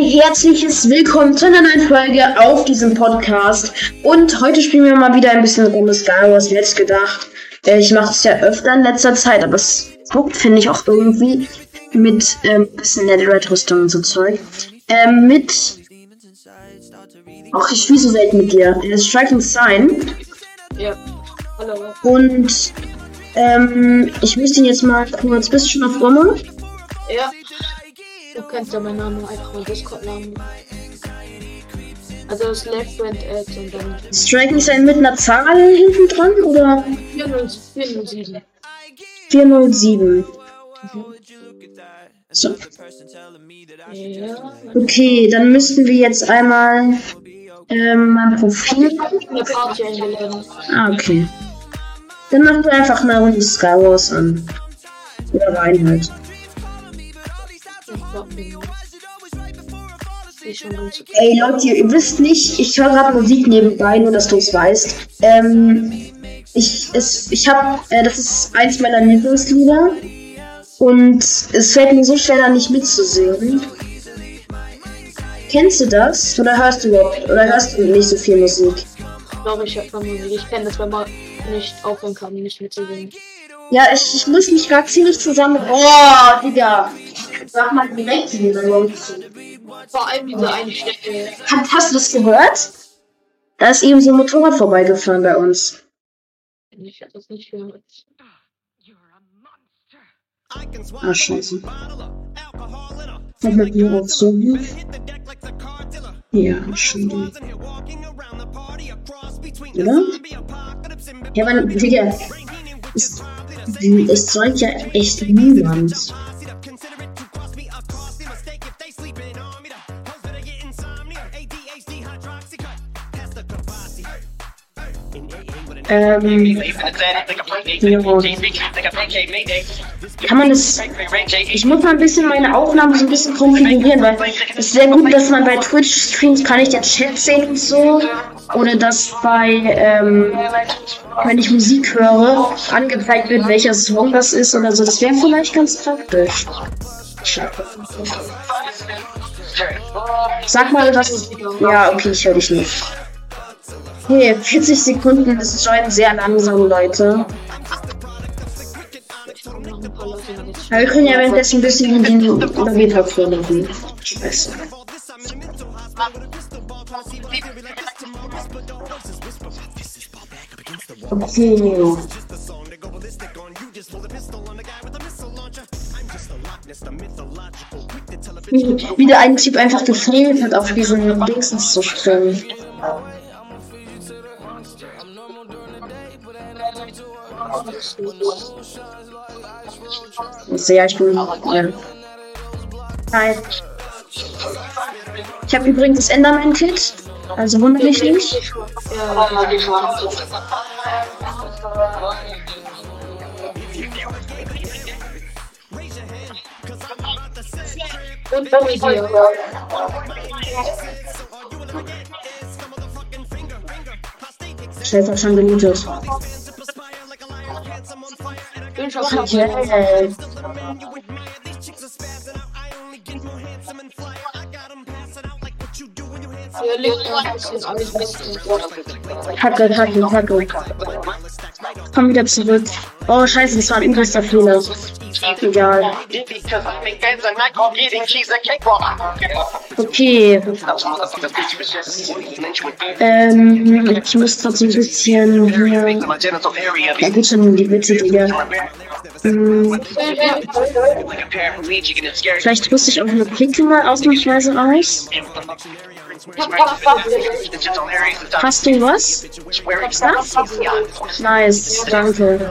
ein herzliches Willkommen zu einer neuen Folge auf diesem Podcast. Und heute spielen wir mal wieder ein bisschen Runde Star Wars, jetzt gedacht. Äh, ich mache es ja öfter in letzter Zeit, aber es guckt, finde ich, auch irgendwie mit ähm, bisschen Netherite-Rüstung und so Zeug. Ähm, mit. Ach, ich spiele so selten mit dir. Äh, Striking Sign. Ja, hallo. Und ähm, ich müsste ihn jetzt mal kurz. Bist du schon auf Rommel? Ja. Du kennst ja meinen Namen einfach mal Discord-Namen. Also das Left Friend Ads und dann Striking Sign mit einer Zahl hinten dran oder 407. 407? So. Ja. Okay, dann müssten wir jetzt einmal ähm, mein Profil. Ah, okay. Dann machen wir einfach eine Runde Star Wars an. Oder rein halt. Ey Leute, ihr wisst nicht, ich höre gerade Musik nebenbei, nur dass du es weißt. Ähm, ich, es, ich habe, äh, das ist eins meiner Lieblingslieder. Und es fällt mir so schwer, da nicht mitzusingen. Kennst du das? Oder hörst du überhaupt? Oder hörst du nicht so viel Musik? Ich glaube, ich hab mal Musik. Ich kenne das, wenn man nicht aufhören kann, nicht mitzusingen. Ja, ich, ich muss mich gerade ziemlich zusammen. Oh, Digga. Sag mal direkt wieder, Jungs. Vor allem diese eine Stelle. Hast, hast du das gehört? Da ist eben so ein Motorrad vorbeigefahren bei uns. Ich hab das nicht gehört. Ah, scheiße. Mach mal hier auf so. Ja, schon. Oder? Ja, aber, Digga. Es, es zeugt ja echt niemand. Ähm, kann man das. Ich muss mal ein bisschen meine Aufnahme so ein bisschen konfigurieren, weil es ist sehr gut, dass man bei Twitch-Streams kann ich den Chat sehen und so. Oder dass bei, ähm, wenn ich Musik höre, angezeigt wird, welcher Song das ist oder so. Das wäre vielleicht ganz praktisch. Sag mal, was. Ja, okay, ich höre dich nicht. Okay, 40 Sekunden ist schon sehr langsam, Leute. Ein. Aber wir können ja währenddessen ein bisschen den Lobbytag vorlegen. Scheiße. Okay. Wie, der eine Typ einfach gefehlt hat, auf diesen Dingsens zu springen. Sehr, ich bin. Ja. Ich habe übrigens das Enderman-Kit. Also wundert mich nicht. Und bei mir. Scheiße, schon gelootet. Bin schon knapp. Yeah. Hier liegt noch ein bisschen alles mit. Kacke, kacke, kacke. Komm wieder zurück. Oh, scheiße, das war ein übelster Fehler. Egal. Okay. Ähm, ich muss trotzdem ein bisschen hier. Ja, gut schon, die Witze, Digga. Ähm, vielleicht rüste ich auch eine Picke mal ausnahmsweise aus. Hast du was? Nice, danke.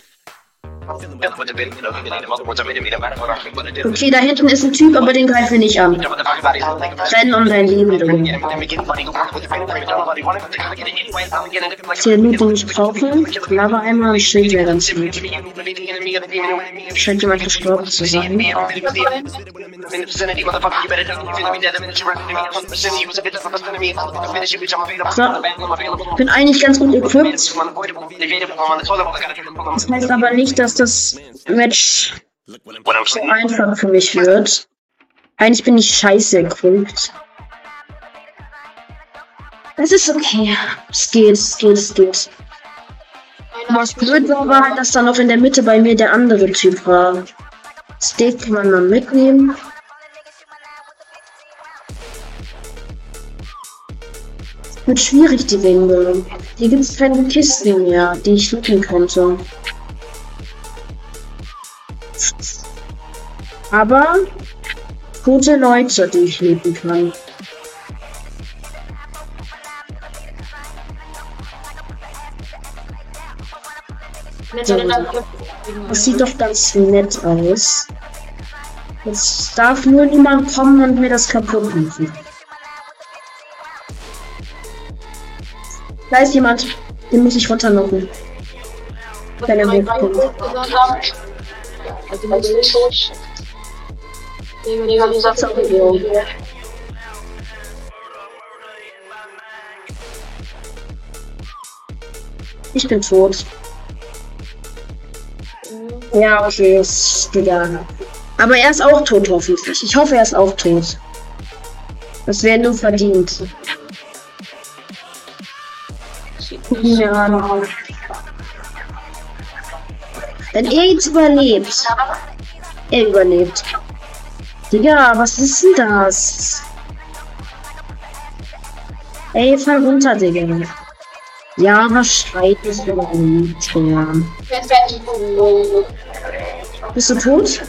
Okay, da hinten ist ein Typ, aber den greifen wir nicht an. Rennen um dein Leben drum. Hier Loot, den ich brauche? Lava einmal, ich Schild wäre ganz gut. Scheint jemand gestorben zu sein. So, bin eigentlich ganz gut equipped. Das heißt aber nicht, dass das Match so einfach für mich wird. Eigentlich bin ich scheiße equipped. Es ist okay. Es geht, es geht, es geht. Was blöd war, war halt, dass dann noch in der Mitte bei mir der andere Typ war. Steak kann man mal mitnehmen. Wird schwierig, die Wände. Hier gibt es keine Kisten mehr, die ich looten könnte. Aber gute Leute, die ich looten kann. So, das sieht doch ganz nett aus. Jetzt darf nur niemand kommen und mir das kaputt machen. Da ist jemand. Den muss ich runterlocken. Wenn er hochkommt. Also muss ich Ich bin tot. Ja, okay, ist egal. Aber er ist auch tot, hoffentlich. Ich hoffe, er ist auch tot. Das wäre nur verdient. An. Wenn er jetzt überlebt. Er überlebt. Digga, was ist denn das? Ey, fall runter, Digga. Ja, was schreit es überhaupt? Ja. Bist du tot?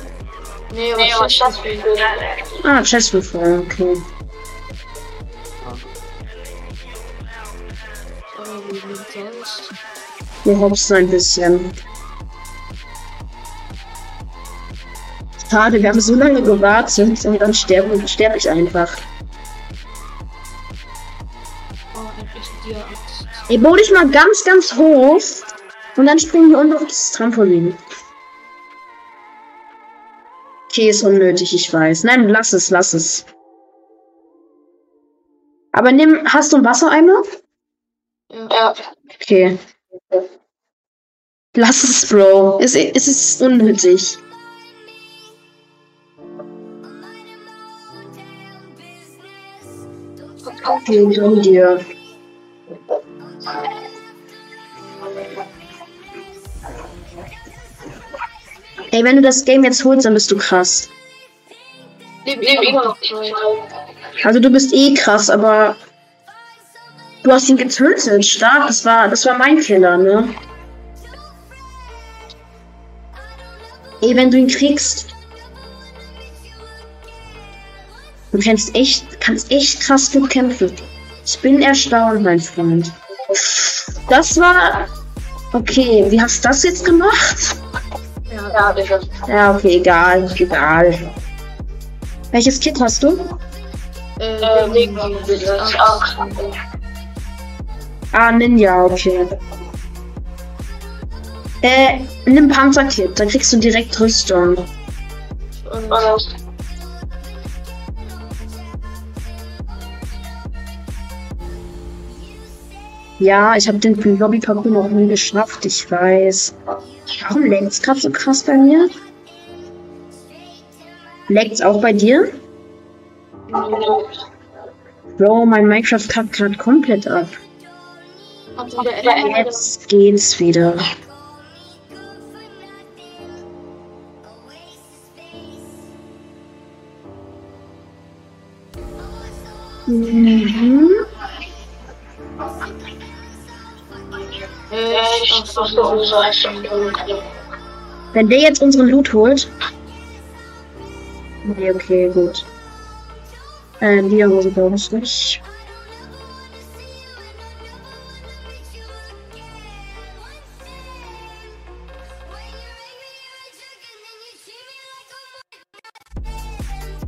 Nee, was ist das für Ah, Chestbefall, okay. Wir hopsen ein bisschen. Schade, wir haben so lange gewartet und dann sterbe, sterbe ich einfach. Ey, bau dich mal ganz, ganz hoch und dann springen wir unten auf das Trampolin. Okay, ist unnötig, ich weiß. Nein, lass es, lass es. Aber nimm, hast du einen Wassereimer? Ja. Okay. Lass es, Bro. Es, es ist unnötig. Okay, gönn dir. Ey, wenn du das Game jetzt holst, dann bist du krass. Also du bist eh krass, aber du hast ihn getötet. Stark, das war, das war mein Fehler, ne? Ey, wenn du ihn kriegst. Du kannst echt, kannst echt krass gut kämpfen. Ich bin erstaunt, mein Freund. Das war. Okay, wie hast du das jetzt gemacht? Ja, Digga. Ja, okay, egal, egal. Welches Kit hast du? Äh, auch. Ah, Ninja, okay. Äh, nimm Panzerkit, dann kriegst du direkt Rüstung. Und Ja, ich habe den Lobby-Parcours noch nie geschafft, ich weiß. Warum leckt's gerade so krass bei mir? Leckt's auch bei dir? Bro, mein Minecraft kackt gerade komplett ab. Jetzt geht's wieder. Mhm. Wenn der jetzt unseren Loot holt. Nee, okay, gut. Äh, haben brauche ich nicht.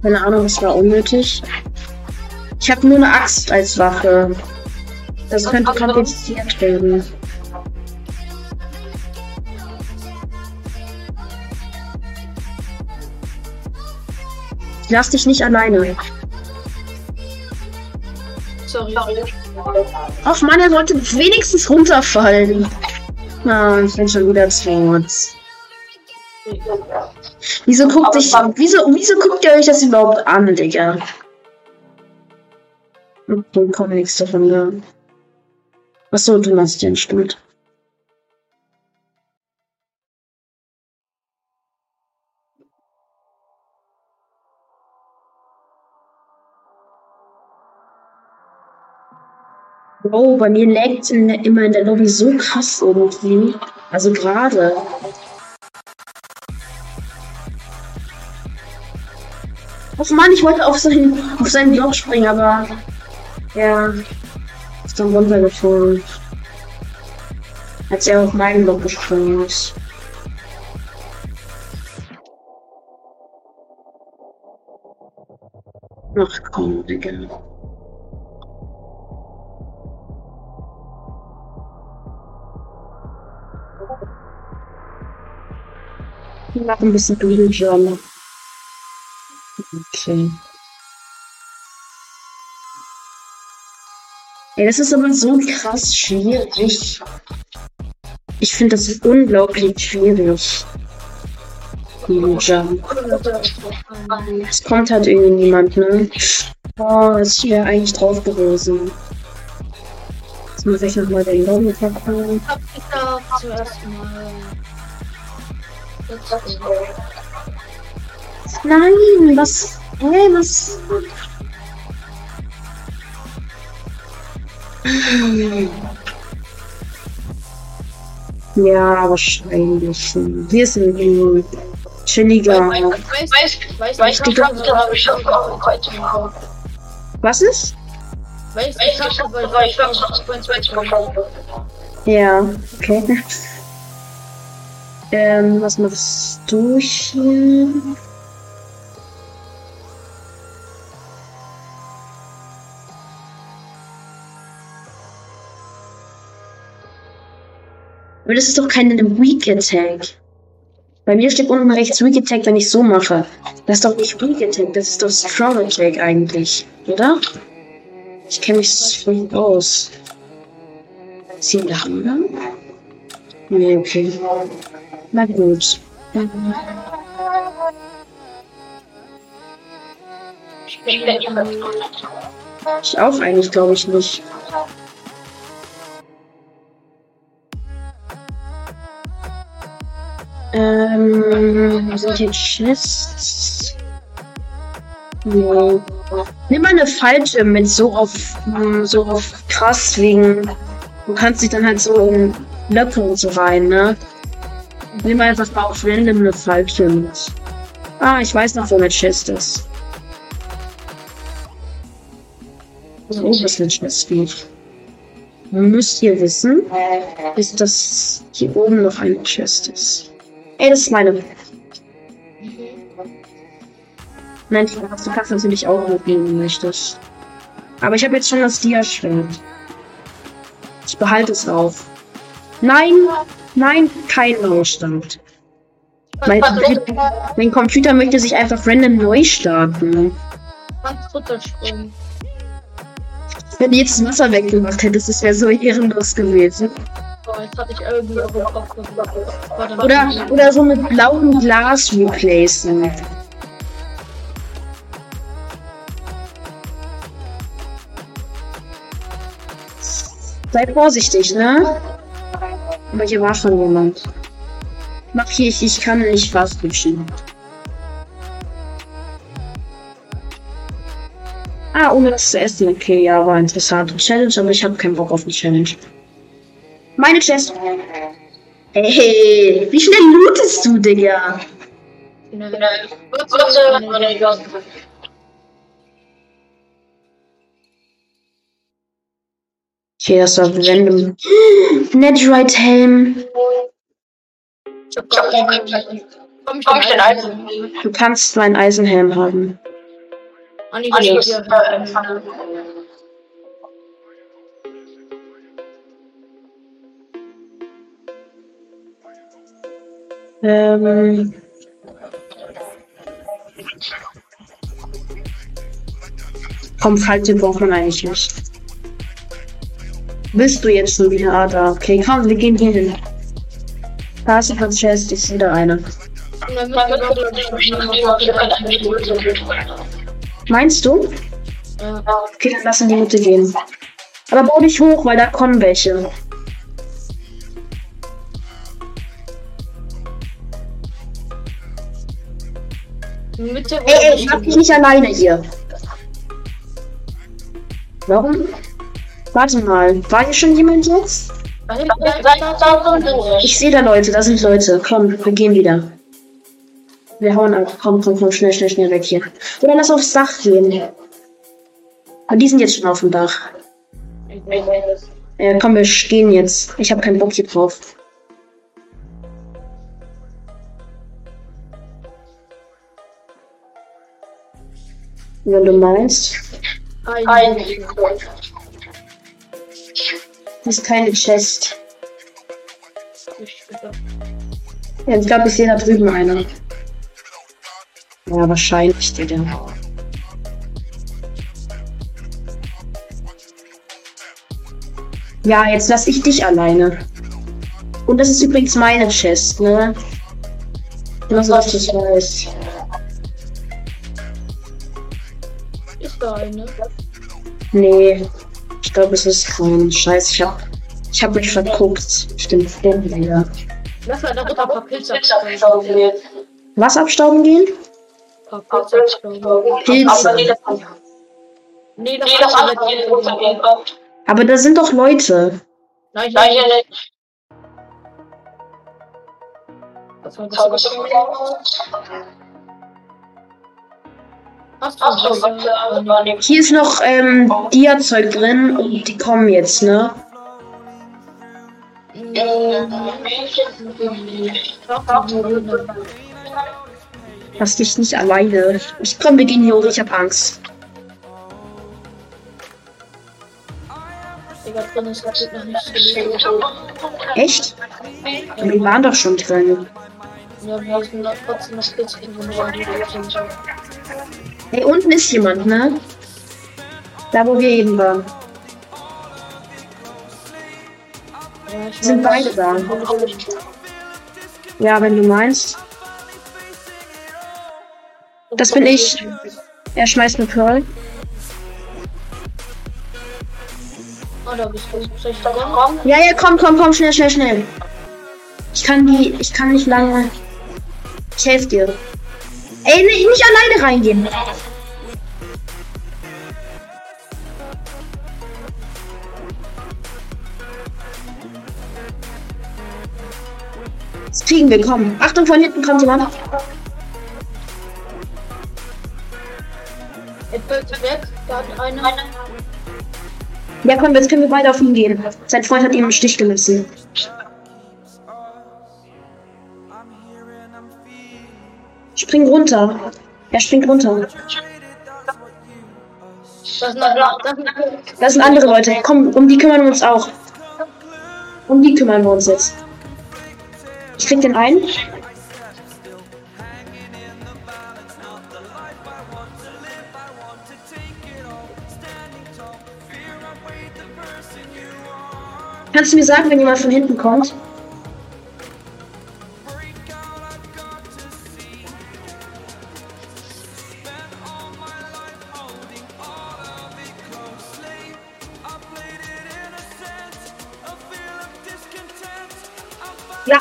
Keine Ahnung, das war unnötig. Ich habe nur eine Axt als Waffe. Das könnte kompliziert werden. Lass dich nicht alleine. Sorry. Ach man, er sollte wenigstens runterfallen. Ah, ich bin schon wieder tot. Wieso guckt dich, wieso, wieso guckt ihr euch das überhaupt an, Digga? Okay, kommt nichts davon, ja. Achso, du machst den stimmt. Bro, bei mir laggt immer in der Lobby so krass irgendwie. Also gerade. Oh Mann, ich wollte auf seinen, auf seinen Block springen, aber ja, ist dann runtergefallen. Als er auf meinen Block gesprungen ist. Ach komm, Digga. Ich mach ein bisschen Doodle Okay. Ey, das ist aber so krass schwierig. Ich finde das unglaublich schwierig. Ninja. Es kommt halt irgendwie niemand, ne? Oh, das wäre eigentlich drauf gewesen. Jetzt muss ich nochmal den Lobby verpacken. Hab ich da zuerst mal. Nein, was? Hä, was? Ja, wahrscheinlich. Wir sind ein chilliger. Weiß, weiß, ich habe schon heute Was ist? Weiß, ich habe ich habe Ja, okay. Ähm, was machst du hier? Aber das ist doch kein Weak Attack. Bei mir steht unten rechts Weak Attack, wenn ich so mache. Das ist doch nicht Weak Attack, das ist doch Strong Attack eigentlich, oder? Ich kenne mich schlecht aus. Ziehen da Hammer? Nee, okay. Na gut. Ich auch eigentlich, glaube ich nicht. Ähm, wo sind hier Chests? Nee. Nimm mal eine falsche mit so auf, so auf krass wegen. Du kannst dich dann halt so in Blöcke und so rein, ne? Nimm einfach mal auf random eine falsche mit. Ah, ich weiß noch, wo eine Chest ist. So, was eine Chest geht. Müsst ihr wissen, ist, dass hier oben noch eine Chest ist. Ey, das ist meine. Nein, du kannst natürlich auch mitnehmen, wenn du möchtest. Aber ich habe jetzt schon das Dia-Schwert. Ich behalte es auf. Nein, nein, kein Neustart. Mein Computer, mein Computer möchte sich einfach random neu starten. Wenn du jetzt das Wasser weggemacht hättest, das wäre so ehrenlos gewesen. Oder, oder so mit blauem Glas replacen. Sei vorsichtig, ne? Aber hier war schon jemand. Mach hier, ich, ich kann nicht fast wischen. Ah, ohne das zu essen. Okay, ja, war interessante Challenge, aber ich habe keinen Bock auf die Challenge. Meine Chest. Ey, wie schnell lootest du, Digga? Okay, das war random. Netherite Helm. Du kannst meinen Eisenhelm haben. Einige Einiges, hier. äh, empfangen. Ähm. Komm, Falltipp braucht man eigentlich nicht. Bist du jetzt schon wieder da? Okay, komm, wir gehen hier hin. Ist ein Chest, ich sehe da eine. Meinst du? Okay, dann lass in die Mitte gehen. Aber bau dich hoch, weil da kommen welche. Mitte Ey, ey, ich hab dich nicht alleine hier. Warum? Warte mal, war hier schon jemand jetzt? Ich sehe da Leute, da sind Leute. Komm, wir gehen wieder. Wir hauen ab. Komm, komm, komm, schnell, schnell, schnell weg hier. Oder lass aufs Dach gehen. Aber die sind jetzt schon auf dem Dach. Ja, komm, wir gehen jetzt. Ich habe keinen Bock hier drauf. Wenn du meinst. Ein. Das ist keine Chest. Ja, ich glaube, ich sehe da drüben eine. Ja, wahrscheinlich, Digga. Ja, jetzt lass ich dich alleine. Und das ist übrigens meine Chest, ne? Nur so, dass du es weißt. Ist da eine? Nee, glaube, es ist kein Scheiß. Ich hab, ich hab mich verguckt. Stimmt, stimmt wieder. Lass mal darunter ein paar Pilze abstauben. Was abstauben gehen? Ein Pilze abstauben. Pilze. Nee, das andere Aber da sind doch Leute. Nein, nein, nicht. Das war das. Was? Hier ist noch ähm, Dia-Zeug drin und die kommen jetzt, ne? Lass dich nicht alleine. Ich komm, wir gehen hier hoch, ich hab Angst. Echt? Wir waren doch schon drin. Ja, wir noch trotzdem noch Spitzchen sind. Hey, unten ist jemand, ne? Da, wo wir eben waren. Sind beide da. Ja, wenn du meinst. Das bin ich. Er schmeißt eine Pearl. Kommen? Ja, ja, komm, komm, komm, schnell, schnell, schnell. Ich kann die, ich kann nicht lange. Ich helfe dir. Ey, nee, nicht alleine reingehen. Das kriegen wir, komm. Achtung, von hinten kommt jemand. Fällt weg. Da hat einer. Ja, komm, jetzt können wir beide auf ihn gehen. Sein Freund hat ihm im Stich gelassen. Spring runter. Er springt runter. Das sind andere Leute. Komm, um die kümmern wir uns auch. Um die kümmern wir uns jetzt. Ich krieg den ein. Kannst du mir sagen, wenn jemand von hinten kommt?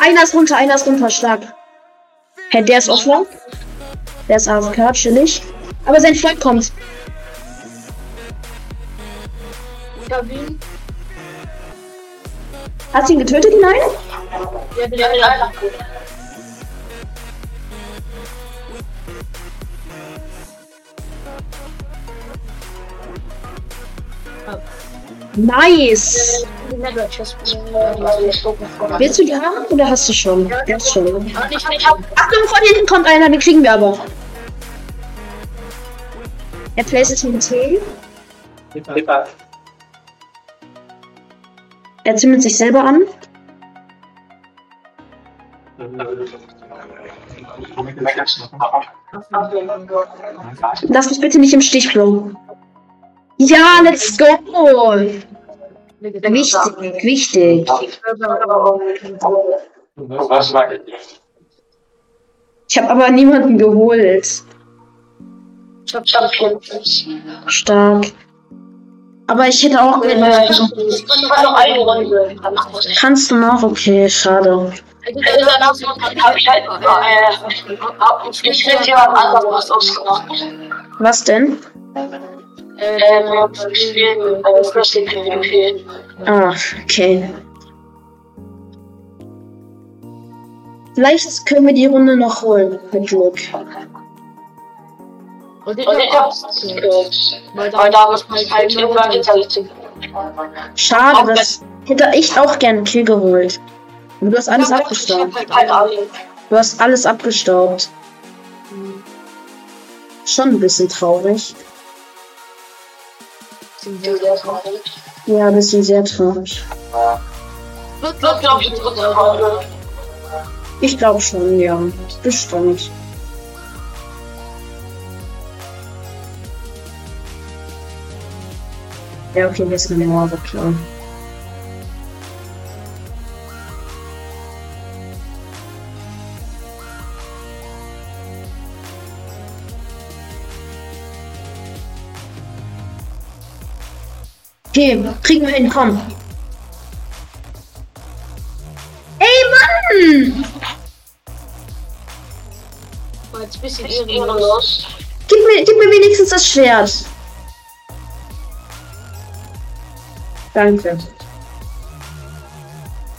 Einer ist runter, einer ist runter, stark. Hä, der ist offline. Der ist AFK, chillig. Aber sein Freund kommt. Hast du ihn getötet, den einen? Ja. Nice. Die Network Chest. Willst du die haben oder hast du schon? Ja, schon. Ah, nicht, nicht. Achtung, von hinten kommt einer, den kriegen wir aber. Er PlayStation 10. Er zündet sich selber an. Lass mich bitte nicht im Stich, Bro. Ja, let's go! Wichtig, wichtig. Was mag ich? Ich habe aber niemanden geholt. Ich hab schon Stark. Aber ich hätte auch. Ich kann noch eine Runde. Kannst du noch? Okay, schade. Äh. Was denn? Ah, okay. Vielleicht können wir die Runde noch holen, mit Glück. Und ich hab's gehört. Weil da ist halt irgendwann gezeigt. Schade, das hätte ich auch gern einen Kill geholt. Aber du hast alles abgestaubt. Halt. Du hast alles abgestaubt. Schon ein bisschen traurig. Ja, ein bisschen sehr traurig. Wird, glaub ich, Runde. Ich glaube schon, ja. Bestimmt. Ja, okay, wir sind aber klar. Okay, kriegen wir hin, komm. Ey, Mann! War jetzt ein bisschen ehrenlos. Gib mir, gib mir wenigstens das Schwert. Danke.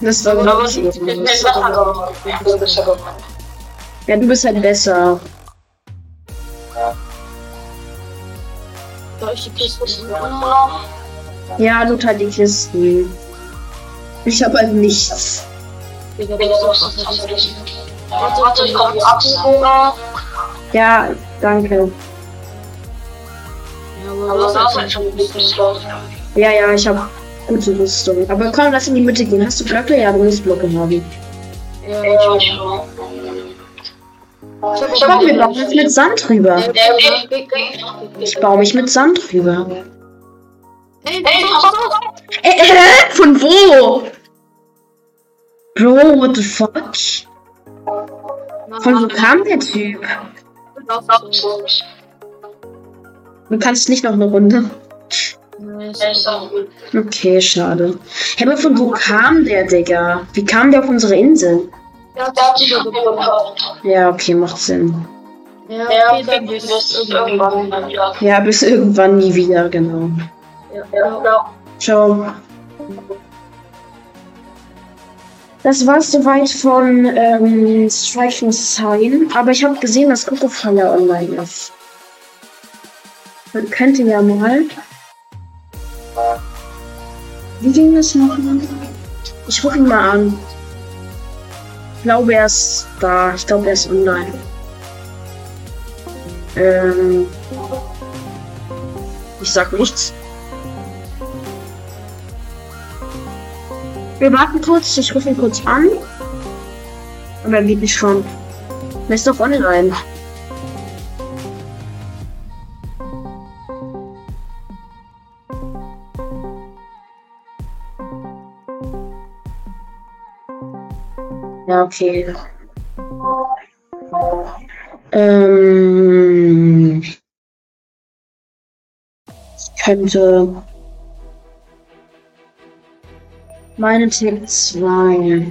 Das war gut. Ja, du bist halt besser. Soll ich die Kiste noch? Ja, loot halt die Kisten. Ich habe halt nichts. Digga, anderes. Warte, ich komm ab. Ja, danke. Ja. Ja, ich habe gute Rüstung. Aber komm, lass in die Mitte gehen. Hast du Blöcke? Ja, du musst Blöcke haben. Ja, ich wir bauen jetzt mit Sand drüber. Ich baue mich mit Sand drüber. pass auf! Äh, äh, von wo? Bro, what the fuck? Von wo kam der Typ? Du kannst nicht noch eine Runde. Okay, schade. Hä, aber von wo kam der, Digga? Wie kam der auf unsere Insel? Ja, Ja, okay, macht Sinn. okay, dann bis irgendwann wieder. Ja, bis irgendwann nie wieder, genau. Ja, Ciao. Das war's soweit von ähm, Striking Sign, aber ich habe gesehen, dass Fire online ist. Man könnte ja mal. Wie ging das noch? Ich rufe ihn mal an. Ich glaube, er ist da. Ich glaube, er ist online. Ähm. Ich sag nichts. Wir warten kurz, ich rufe ihn kurz an. Aber er geht nicht schon. Er ist doch online. Ja, okay. Ähm, ich könnte meine Tipp 2.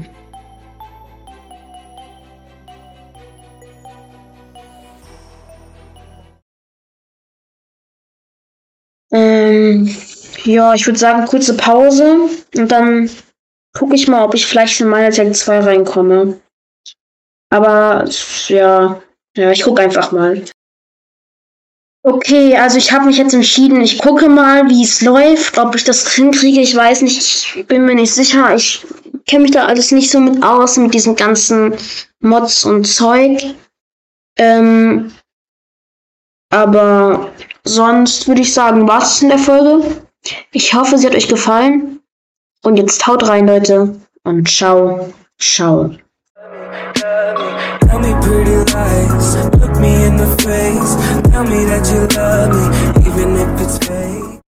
Ähm, ja, ich würde sagen, kurze Pause und dann gucke ich mal, ob ich vielleicht in meine Tag 2 reinkomme. Aber ja, ja, ich gucke einfach mal. Okay, also ich habe mich jetzt entschieden. Ich gucke mal, wie es läuft, ob ich das hinkriege. Ich weiß nicht, ich bin mir nicht sicher. Ich kenne mich da alles nicht so mit aus, mit diesen ganzen Mods und Zeug. Ähm, Aber sonst würde ich sagen, was in der Folge. Ich hoffe, sie hat euch gefallen. Und jetzt haut rein, Leute. Und ciao, ciao. Me pretty lies, look me in the face, tell me that you love me, even if it's fake.